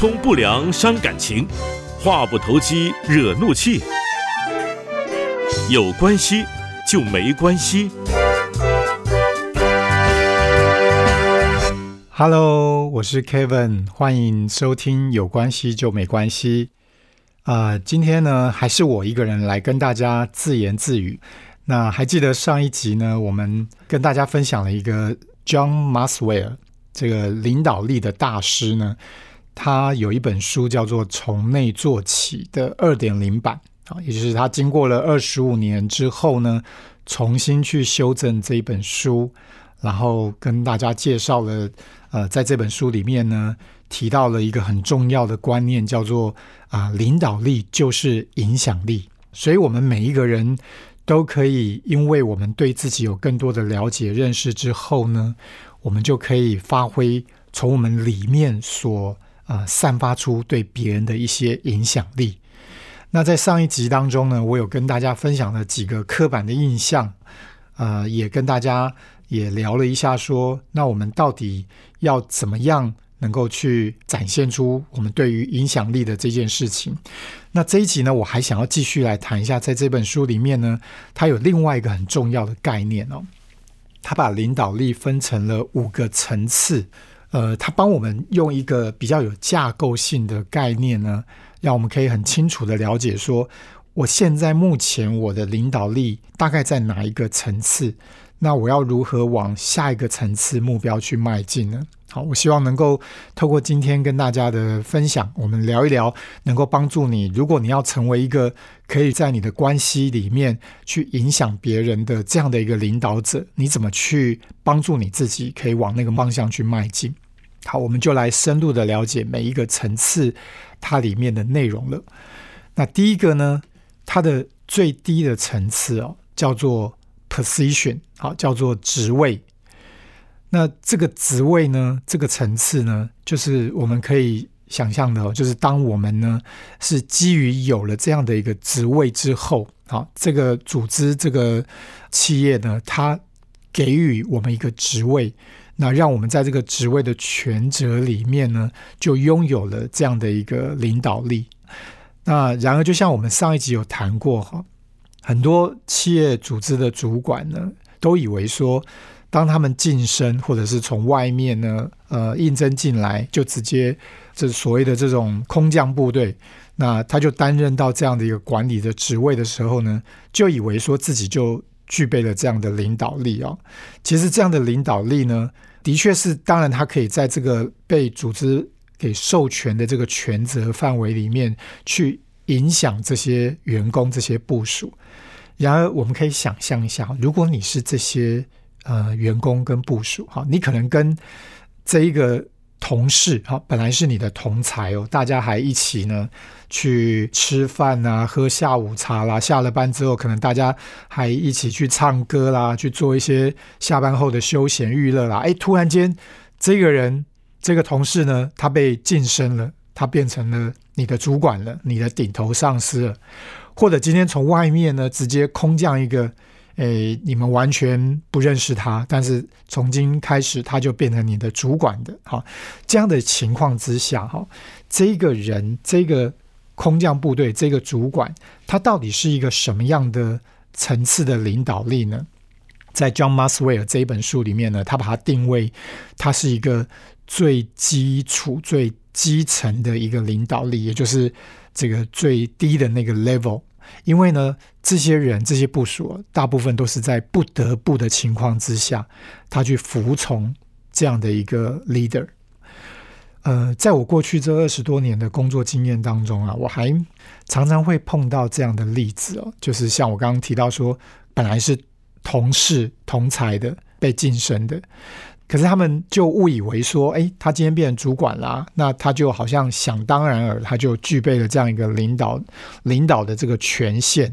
通不良伤感情，话不投机惹怒气。有关系就没关系。Hello，我是 Kevin，欢迎收听有关系就没关系。啊、今天呢还是我一个人来跟大家自言自语。那还记得上一集呢，我们跟大家分享了一个 John Maxwell 这个领导力的大师呢，他有一本书叫做《从内做起》的二点零版啊，也就是他经过了二十五年之后呢，重新去修正这一本书，然后跟大家介绍了，呃，在这本书里面呢，提到了一个很重要的观念，叫做啊、领导力就是影响力。所以，我们每一个人都可以，因为我们对自己有更多的了解、认识之后呢，我们就可以发挥从我们里面所呃散发出对别人的一些影响力。那在上一集当中呢，我有跟大家分享了几个刻板的印象，呃，也跟大家也聊了一下说，那我们到底要怎么样能够去展现出我们对于影响力的这件事情？那这一集呢，我还想要继续来谈一下，在这本书里面呢，它有另外一个很重要的概念哦，它把领导力分成了五个层次。呃，他帮我们用一个比较有架构性的概念呢，让我们可以很清楚的了解说，我现在目前我的领导力大概在哪一个层次？那我要如何往下一个层次目标去迈进呢？好，我希望能够透过今天跟大家的分享，我们聊一聊，能够帮助你，如果你要成为一个可以在你的关系里面去影响别人的这样的一个领导者，你怎么去帮助你自己，可以往那个方向去迈进？好，我们就来深入的了解每一个层次它里面的内容了。那第一个呢，它的最低的层次哦，叫做 position，好，叫做职位。那这个职位呢，这个层次呢，就是我们可以想象的、就是当我们呢是基于有了这样的一个职位之后，好，这个组织这个企业呢，它给予我们一个职位，那让我们在这个职位的权责里面呢，就拥有了这样的一个领导力。那然而，就像我们上一集有谈过哈，很多企业组织的主管呢，都以为说，当他们晋升或者是从外面呢，呃，应征进来，就直接这所谓的这种空降部队，那他就担任到这样的一个管理的职位的时候呢，就以为说自己就具备了这样的领导力哦。其实这样的领导力呢，的确是，当然他可以在这个被组织给授权的这个权责范围里面去影响这些员工、这些部署。然而，我们可以想象一下，如果你是这些呃员工跟部署，哈，你可能跟这一个同事，哈，本来是你的同才哦，大家还一起呢去吃饭啊，喝下午茶啦，下了班之后，可能大家还一起去唱歌啦，去做一些下班后的休闲娱乐啦。哎，突然间，这个人这个同事呢，他被晋升了，他变成了你的主管了，你的顶头上司了。或者今天从外面呢直接空降一个，诶，你们完全不认识他，但是从今开始他就变成你的主管的，哈，这样的情况之下，哈，这个人这个空降部队这个主管，他到底是一个什么样的层次的领导力呢？在 John Maxwell 这一本书里面呢，他把它定位，他是一个最基础、最基层的一个领导力，也就是这个最低的那个 level。因为呢，这些人、这些部署，大部分都是在不得不的情况之下，他去服从这样的一个 leader。呃，在我过去这二十多年的工作经验当中啊，我还常常会碰到这样的例子哦，就是像我刚刚提到说，本来是同事同才的被晋升的，可是他们就误以为说，哎，他今天变成主管啦，那他就好像想当然尔，他就具备了这样一个领导领导的这个权限。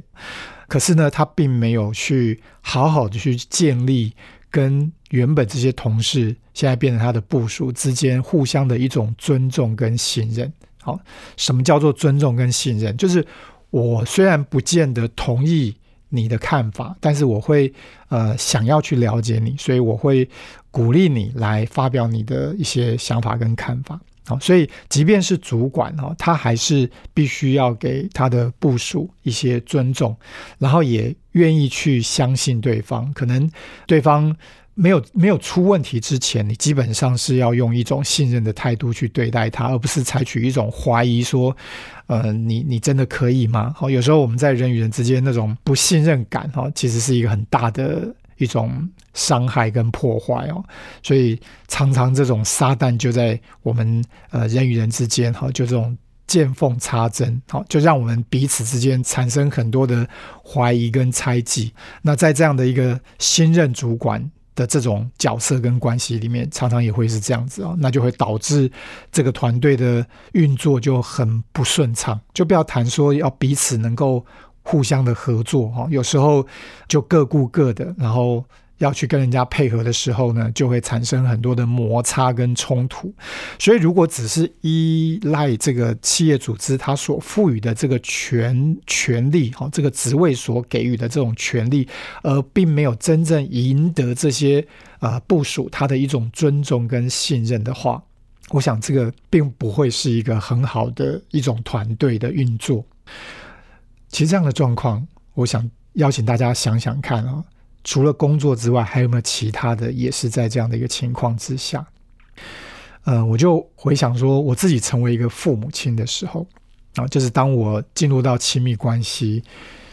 可是呢，他并没有去好好的去建立跟原本这些同事现在变成他的部属之间互相的一种尊重跟信任。好，什么叫做尊重跟信任？就是我虽然不见得同意你的看法，但是我会呃想要去了解你，所以我会鼓励你来发表你的一些想法跟看法。好，所以即便是主管哈，他还是必须要给他的部属一些尊重，然后也愿意去相信对方。可能对方没有没有出问题之前，你基本上是要用一种信任的态度去对待他，而不是采取一种怀疑说，呃，你你真的可以吗？好，有时候我们在人与人之间那种不信任感哈，其实是一个很大的。一种伤害跟破坏哦，所以常常这种撒旦就在我们呃人与人之间哈，就这种见缝插针，好，就让我们彼此之间产生很多的怀疑跟猜忌。那在这样的一个新任主管的这种角色跟关系里面，常常也会是这样子哦，那就会导致这个团队的运作就很不顺畅。就不要谈说要彼此能够。互相的合作哈，有时候就各顾各的，然后要去跟人家配合的时候呢，就会产生很多的摩擦跟冲突。所以，如果只是依赖这个企业组织它所赋予的这个权权利哈，这个职位所给予的这种权利，而并没有真正赢得这些呃部署他的一种尊重跟信任的话，我想这个并不会是一个很好的一种团队的运作。其实这样的状况，我想邀请大家想想看啊，除了工作之外，还有没有其他的也是在这样的一个情况之下？呃，我就回想说，我自己成为一个父母亲的时候啊，就是当我进入到亲密关系，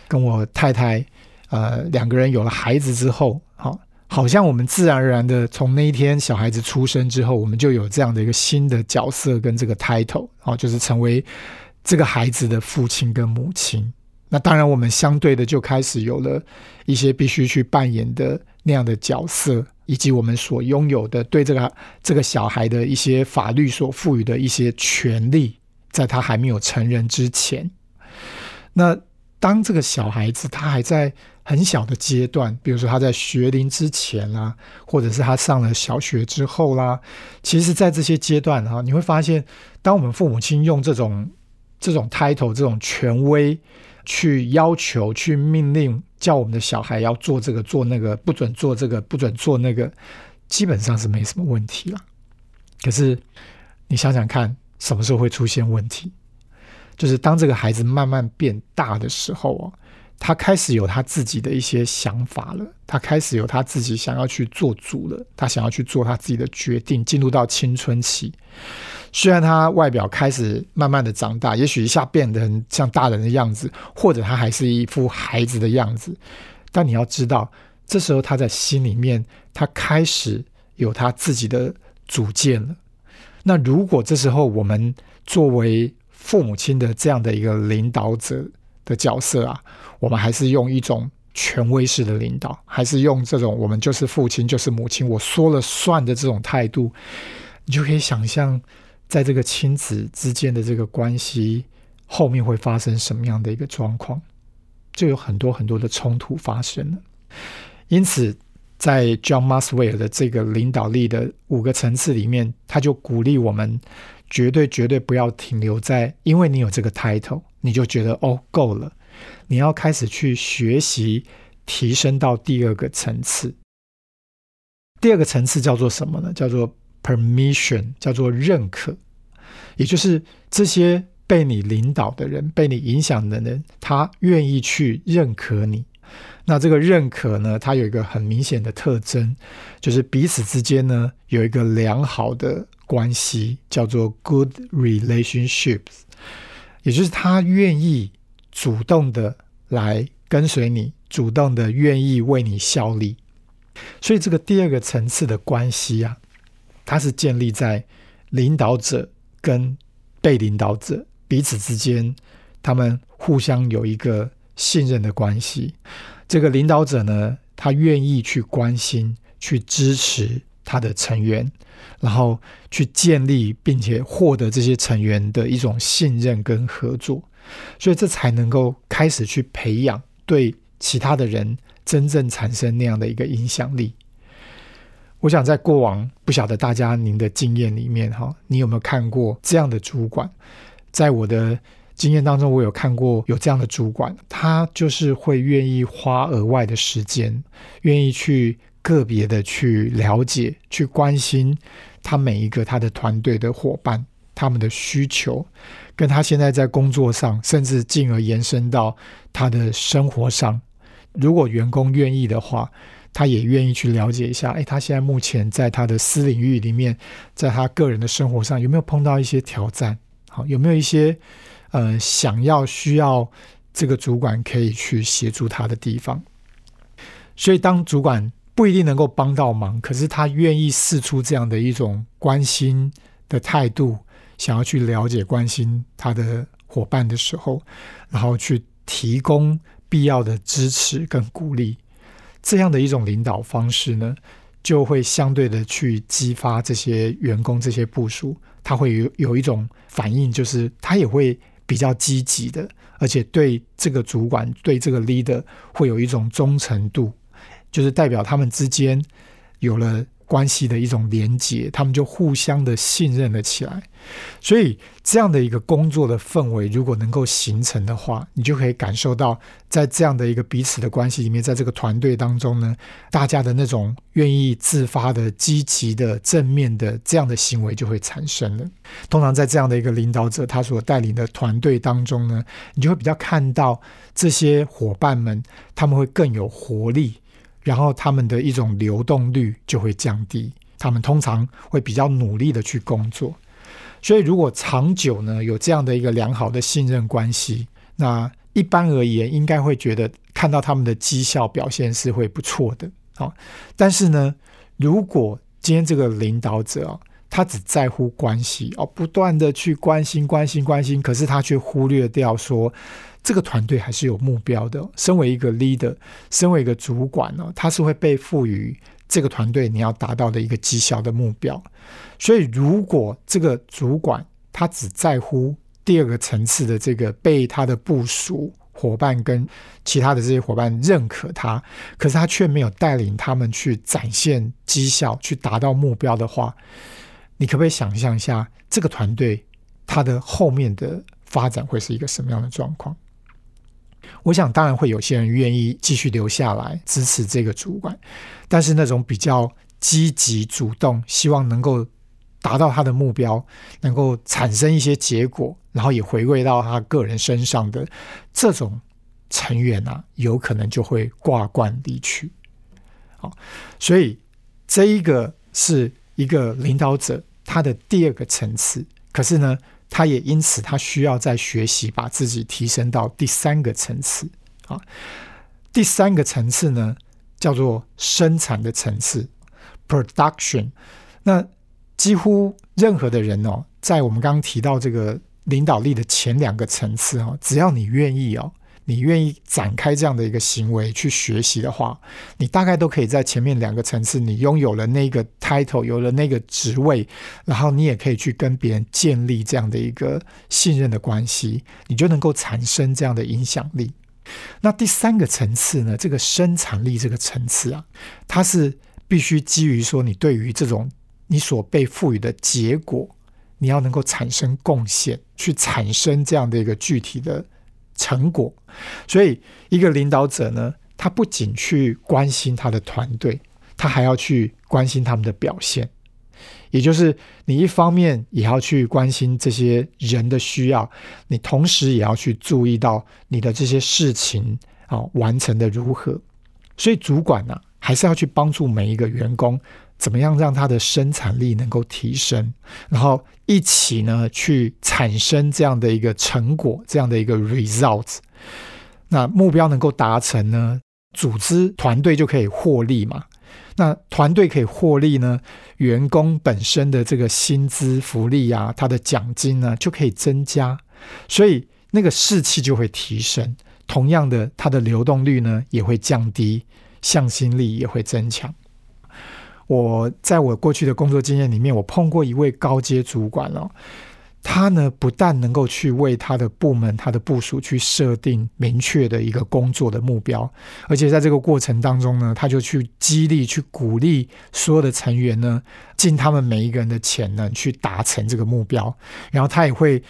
跟我太太呃两个人有了孩子之后，好，好像我们自然而然的从那一天小孩子出生之后，我们就有这样的一个新的角色跟这个 title 啊，就是成为这个孩子的父亲跟母亲。那当然，我们相对的就开始有了一些必须去扮演的那样的角色，以及我们所拥有的对这个这个小孩的一些法律所赋予的一些权利，在他还没有成人之前。那当这个小孩子他还在很小的阶段，比如说他在学龄之前啦，或者是他上了小学之后啦，其实，在这些阶段哈，你会发现，当我们父母亲用这种这种 title 这种权威。去要求、去命令，叫我们的小孩要做这个、做那个，不准做这个、不准做那个，基本上是没什么问题了。可是你想想看，什么时候会出现问题？就是当这个孩子慢慢变大的时候啊。他开始有他自己的一些想法了，他开始有他自己想要去做主了，他想要去做他自己的决定，进入到青春期。虽然他外表开始慢慢的长大，也许一下变得很像大人的样子，或者他还是一副孩子的样子，但你要知道，这时候他在心里面，他开始有他自己的主见了。那如果这时候我们作为父母亲的这样的一个领导者，的角色啊，我们还是用一种权威式的领导，还是用这种我们就是父亲就是母亲，我说了算的这种态度，你就可以想象，在这个亲子之间的这个关系后面会发生什么样的一个状况，就有很多很多的冲突发生了。因此，在 John Maswell 的这个领导力的五个层次里面，他就鼓励我们绝对绝对不要停留在，因为你有这个 title。你就觉得哦够了，你要开始去学习，提升到第二个层次。第二个层次叫做什么呢？叫做 permission，叫做认可。也就是这些被你领导的人、被你影响的人，他愿意去认可你。那这个认可呢，它有一个很明显的特征，就是彼此之间呢有一个良好的关系，叫做 good relationships。也就是他愿意主动的来跟随你，主动的愿意为你效力，所以这个第二个层次的关系啊，它是建立在领导者跟被领导者彼此之间，他们互相有一个信任的关系。这个领导者呢，他愿意去关心、去支持他的成员。然后去建立并且获得这些成员的一种信任跟合作，所以这才能够开始去培养对其他的人真正产生那样的一个影响力。我想在过往不晓得大家您的经验里面哈，你有没有看过这样的主管？在我的经验当中，我有看过有这样的主管，他就是会愿意花额外的时间，愿意去。个别的去了解、去关心他每一个他的团队的伙伴，他们的需求，跟他现在在工作上，甚至进而延伸到他的生活上。如果员工愿意的话，他也愿意去了解一下，哎，他现在目前在他的私领域里面，在他个人的生活上有没有碰到一些挑战？好，有没有一些呃想要需要这个主管可以去协助他的地方？所以，当主管不一定能够帮到忙，可是他愿意试出这样的一种关心的态度，想要去了解、关心他的伙伴的时候，然后去提供必要的支持跟鼓励。这样的一种领导方式呢，就会相对的去激发这些员工、这些部署，他会有有一种反应，就是他也会比较积极的，而且对这个主管、对这个 leader 会有一种忠诚度，就是代表他们之间有了。关系的一种连接，他们就互相的信任了起来。所以，这样的一个工作的氛围，如果能够形成的话，你就可以感受到，在这样的一个彼此的关系里面，在这个团队当中呢，大家的那种愿意自发的、积极的、正面的这样的行为就会产生了。通常在这样的一个领导者他所带领的团队当中呢，你就会比较看到这些伙伴们，他们会更有活力。然后他们的一种流动率就会降低，他们通常会比较努力的去工作。所以，如果长久呢有这样的一个良好的信任关系，那一般而言应该会觉得看到他们的绩效表现是会不错的。好，但是呢，如果今天这个领导者啊，他只在乎关系哦，不断的去关心、关心、关心，可是他却忽略掉说。这个团队还是有目标的。身为一个 leader，身为一个主管呢，他是会被赋予这个团队你要达到的一个绩效的目标。所以，如果这个主管他只在乎第二个层次的这个被他的部署伙伴跟其他的这些伙伴认可他，可是他却没有带领他们去展现绩效、去达到目标的话，你可不可以想象一下这个团队它的后面的发展会是一个什么样的状况？我想，当然会有些人愿意继续留下来支持这个主管，但是那种比较积极主动，希望能够达到他的目标，能够产生一些结果，然后也回归到他个人身上的这种成员啊，有可能就会挂冠离去。好，所以这一个是一个领导者他的第二个层次，可是呢？他也因此，他需要在学习，把自己提升到第三个层次啊。第三个层次呢，叫做生产的层次 （production）。那几乎任何的人哦，在我们刚刚提到这个领导力的前两个层次哦，只要你愿意哦。你愿意展开这样的一个行为去学习的话，你大概都可以在前面两个层次，你拥有了那个 title，有了那个职位，然后你也可以去跟别人建立这样的一个信任的关系，你就能够产生这样的影响力。那第三个层次呢？这个生产力这个层次啊，它是必须基于说你对于这种你所被赋予的结果，你要能够产生贡献，去产生这样的一个具体的。成果，所以一个领导者呢，他不仅去关心他的团队，他还要去关心他们的表现。也就是你一方面也要去关心这些人的需要，你同时也要去注意到你的这些事情啊完成的如何。所以主管呢，还是要去帮助每一个员工。怎么样让它的生产力能够提升，然后一起呢去产生这样的一个成果，这样的一个 result，那目标能够达成呢，组织团队就可以获利嘛。那团队可以获利呢，员工本身的这个薪资福利啊，他的奖金呢就可以增加，所以那个士气就会提升。同样的，它的流动率呢也会降低，向心力也会增强。我在我过去的工作经验里面，我碰过一位高阶主管哦，他呢不但能够去为他的部门、他的部署去设定明确的一个工作的目标，而且在这个过程当中呢，他就去激励、去鼓励所有的成员呢，尽他们每一个人的潜能去达成这个目标，然后他也会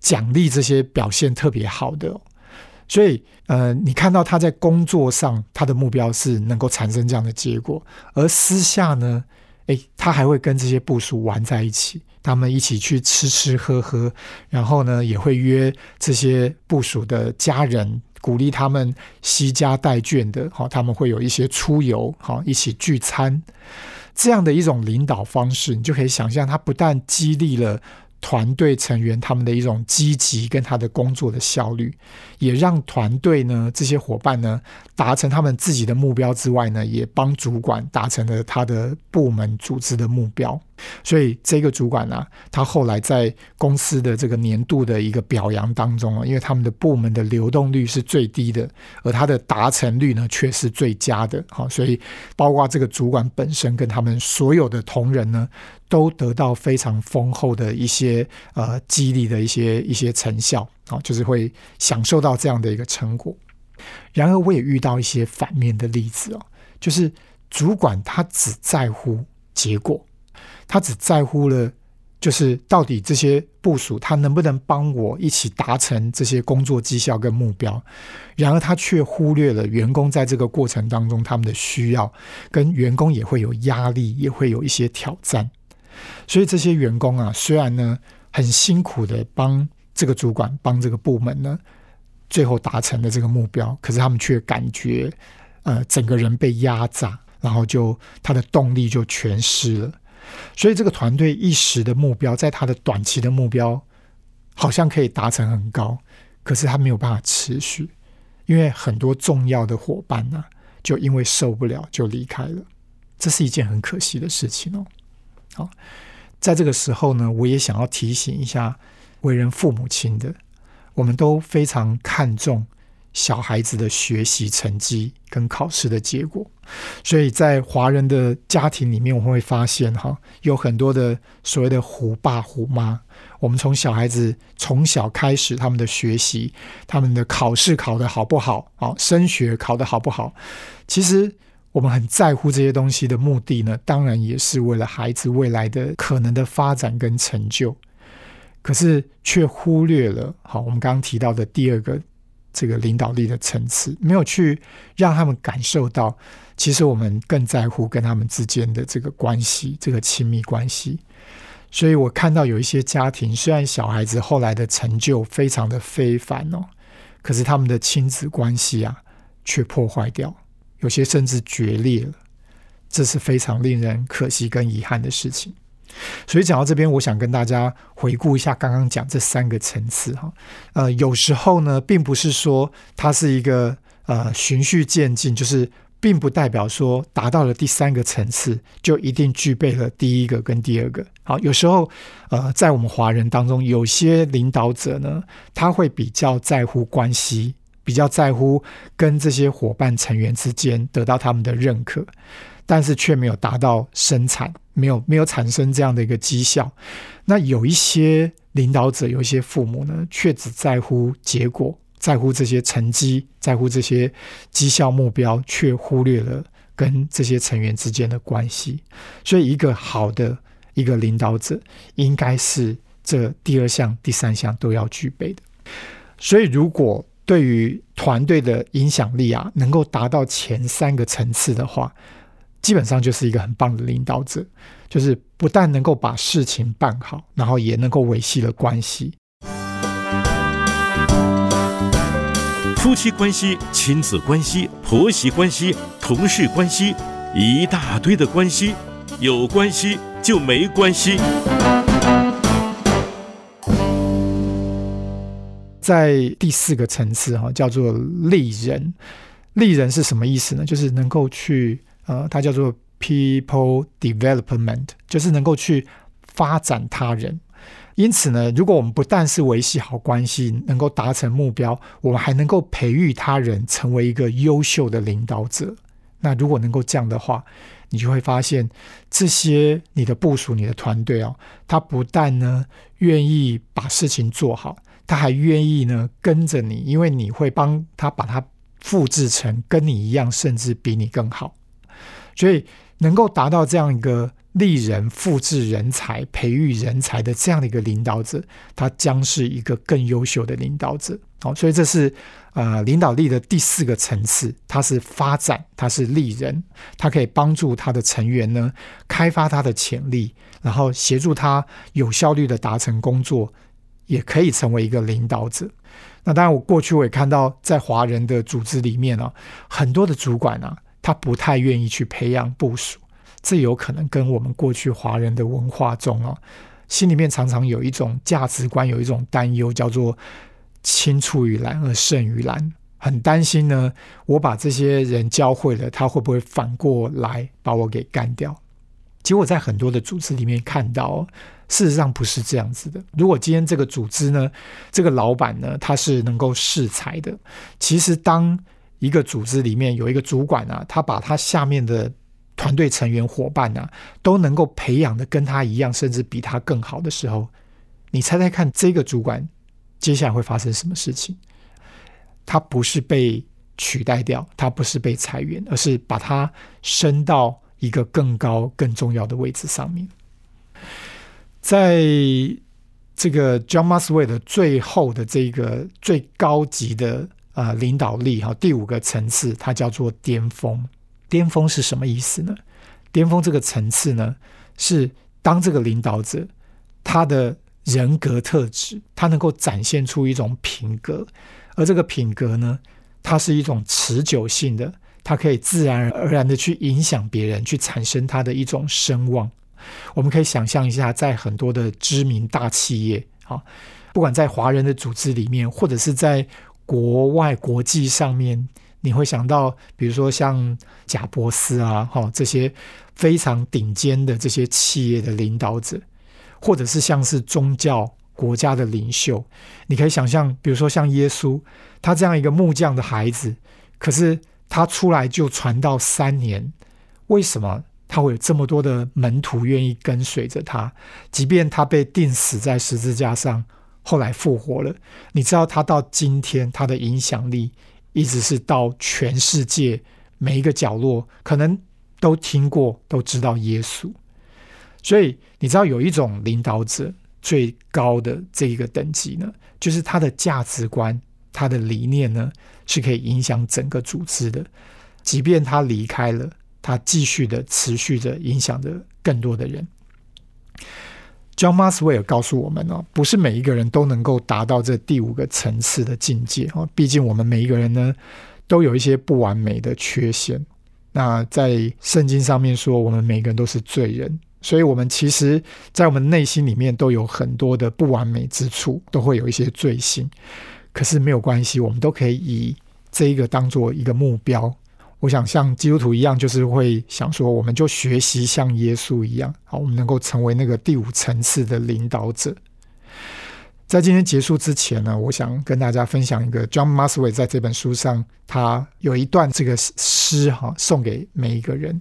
奖励这些表现特别好的。所以，呃，你看到他在工作上，他的目标是能够产生这样的结果，而私下呢，诶，他还会跟这些部属玩在一起，他们一起去吃吃喝喝，然后呢，也会约这些部署的家人，鼓励他们惜家带眷的，好，他们会有一些出游，好，一起聚餐，这样的一种领导方式，你就可以想象，他不但激励了。团队成员他们的一种积极跟他的工作的效率，也让团队呢这些伙伴呢达成他们自己的目标之外呢，也帮主管达成了他的部门组织的目标。所以这个主管呢，他后来在公司的这个年度的一个表扬当中啊，因为他们的部门的流动率是最低的，而他的达成率呢却是最佳的。好，所以包括这个主管本身跟他们所有的同仁呢，都得到非常丰厚的一些呃激励的一些一些成效啊，就是会享受到这样的一个成果。然而，我也遇到一些反面的例子哦，就是主管他只在乎结果。他只在乎了，就是到底这些部署他能不能帮我一起达成这些工作绩效跟目标，然而他却忽略了员工在这个过程当中他们的需要，跟员工也会有压力，也会有一些挑战。所以这些员工啊，虽然呢很辛苦的帮这个主管帮这个部门呢，最后达成了这个目标，可是他们却感觉呃整个人被压榨，然后就他的动力就全失了。所以，这个团队一时的目标，在他的短期的目标好像可以达成很高，可是他没有办法持续，因为很多重要的伙伴呢，就因为受不了就离开了，这是一件很可惜的事情哦。好，在这个时候呢，我也想要提醒一下为人父母亲的，我们都非常看重。小孩子的学习成绩跟考试的结果，所以在华人的家庭里面，我们会发现哈，有很多的所谓的虎爸虎妈。我们从小孩子从小开始，他们的学习，他们的考试考得好不好，啊，升学考得好不好，其实我们很在乎这些东西的目的呢，当然也是为了孩子未来的可能的发展跟成就，可是却忽略了好，我们刚刚提到的第二个。这个领导力的层次没有去让他们感受到，其实我们更在乎跟他们之间的这个关系，这个亲密关系。所以我看到有一些家庭，虽然小孩子后来的成就非常的非凡哦，可是他们的亲子关系啊却破坏掉，有些甚至决裂了。这是非常令人可惜跟遗憾的事情。所以讲到这边，我想跟大家回顾一下刚刚讲这三个层次哈。呃，有时候呢，并不是说它是一个呃循序渐进，就是并不代表说达到了第三个层次就一定具备了第一个跟第二个。好，有时候呃，在我们华人当中，有些领导者呢，他会比较在乎关系，比较在乎跟这些伙伴成员之间得到他们的认可。但是却没有达到生产，没有没有产生这样的一个绩效。那有一些领导者，有一些父母呢，却只在乎结果，在乎这些成绩，在乎这些绩效目标，却忽略了跟这些成员之间的关系。所以，一个好的一个领导者，应该是这第二项、第三项都要具备的。所以，如果对于团队的影响力啊，能够达到前三个层次的话，基本上就是一个很棒的领导者，就是不但能够把事情办好，然后也能够维系了关系。夫妻关系、亲子关系、婆媳关系、同事关系，一大堆的关系，有关系就没关系。在第四个层次哈，叫做利人。利人是什么意思呢？就是能够去。呃，它叫做 people development，就是能够去发展他人。因此呢，如果我们不但是维系好关系，能够达成目标，我们还能够培育他人成为一个优秀的领导者。那如果能够这样的话，你就会发现这些你的部署、你的团队哦，他不但呢愿意把事情做好，他还愿意呢跟着你，因为你会帮他把它复制成跟你一样，甚至比你更好。所以能够达到这样一个利人、复制人才、培育人才的这样的一个领导者，他将是一个更优秀的领导者。好，所以这是呃领导力的第四个层次，它是发展，它是利人，它可以帮助他的成员呢开发他的潜力，然后协助他有效率的达成工作，也可以成为一个领导者。那当然，我过去我也看到，在华人的组织里面啊，很多的主管啊，他不太愿意去培养部署，这有可能跟我们过去华人的文化中啊，心里面常常有一种价值观，有一种担忧，叫做青出于蓝而胜于蓝，很担心呢，我把这些人教会了，他会不会反过来把我给干掉？结果在很多的组织里面看到。事实上不是这样子的。如果今天这个组织呢，这个老板呢，他是能够适才的，其实当一个组织里面有一个主管啊，他把他下面的团队成员伙伴啊，都能够培养的跟他一样，甚至比他更好的时候，你猜猜看，这个主管接下来会发生什么事情？他不是被取代掉，他不是被裁员，而是把他升到一个更高、更重要的位置上面。在这个 John Masway 的最后的这个最高级的啊领导力哈，第五个层次，它叫做巅峰。巅峰是什么意思呢？巅峰这个层次呢，是当这个领导者他的人格特质，他能够展现出一种品格，而这个品格呢，它是一种持久性的，它可以自然而然的去影响别人，去产生他的一种声望。我们可以想象一下，在很多的知名大企业啊，不管在华人的组织里面，或者是在国外国际上面，你会想到，比如说像贾伯斯啊，哈这些非常顶尖的这些企业的领导者，或者是像是宗教国家的领袖，你可以想象，比如说像耶稣，他这样一个木匠的孩子，可是他出来就传道三年，为什么？他会有这么多的门徒愿意跟随着他，即便他被钉死在十字架上，后来复活了。你知道他到今天他的影响力一直是到全世界每一个角落，可能都听过、都知道耶稣。所以你知道有一种领导者最高的这一个等级呢，就是他的价值观、他的理念呢，是可以影响整个组织的，即便他离开了。他继续的持续着影响着更多的人。John Maswell 告诉我们哦，不是每一个人都能够达到这第五个层次的境界哦。毕竟我们每一个人呢，都有一些不完美的缺陷。那在圣经上面说，我们每个人都是罪人，所以我们其实，在我们内心里面都有很多的不完美之处，都会有一些罪性。可是没有关系，我们都可以以这一个当做一个目标。我想像基督徒一样，就是会想说，我们就学习像耶稣一样，好，我们能够成为那个第五层次的领导者。在今天结束之前呢，我想跟大家分享一个 John Musway 在这本书上，他有一段这个诗哈，送给每一个人。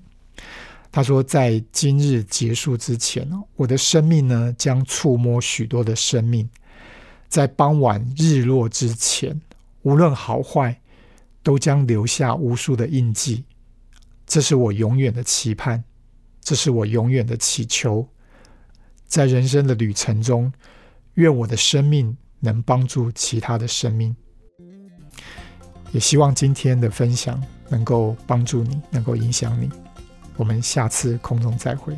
他说，在今日结束之前哦，我的生命呢将触摸许多的生命，在傍晚日落之前，无论好坏。都将留下无数的印记，这是我永远的期盼，这是我永远的祈求。在人生的旅程中，愿我的生命能帮助其他的生命，也希望今天的分享能够帮助你，能够影响你。我们下次空中再会。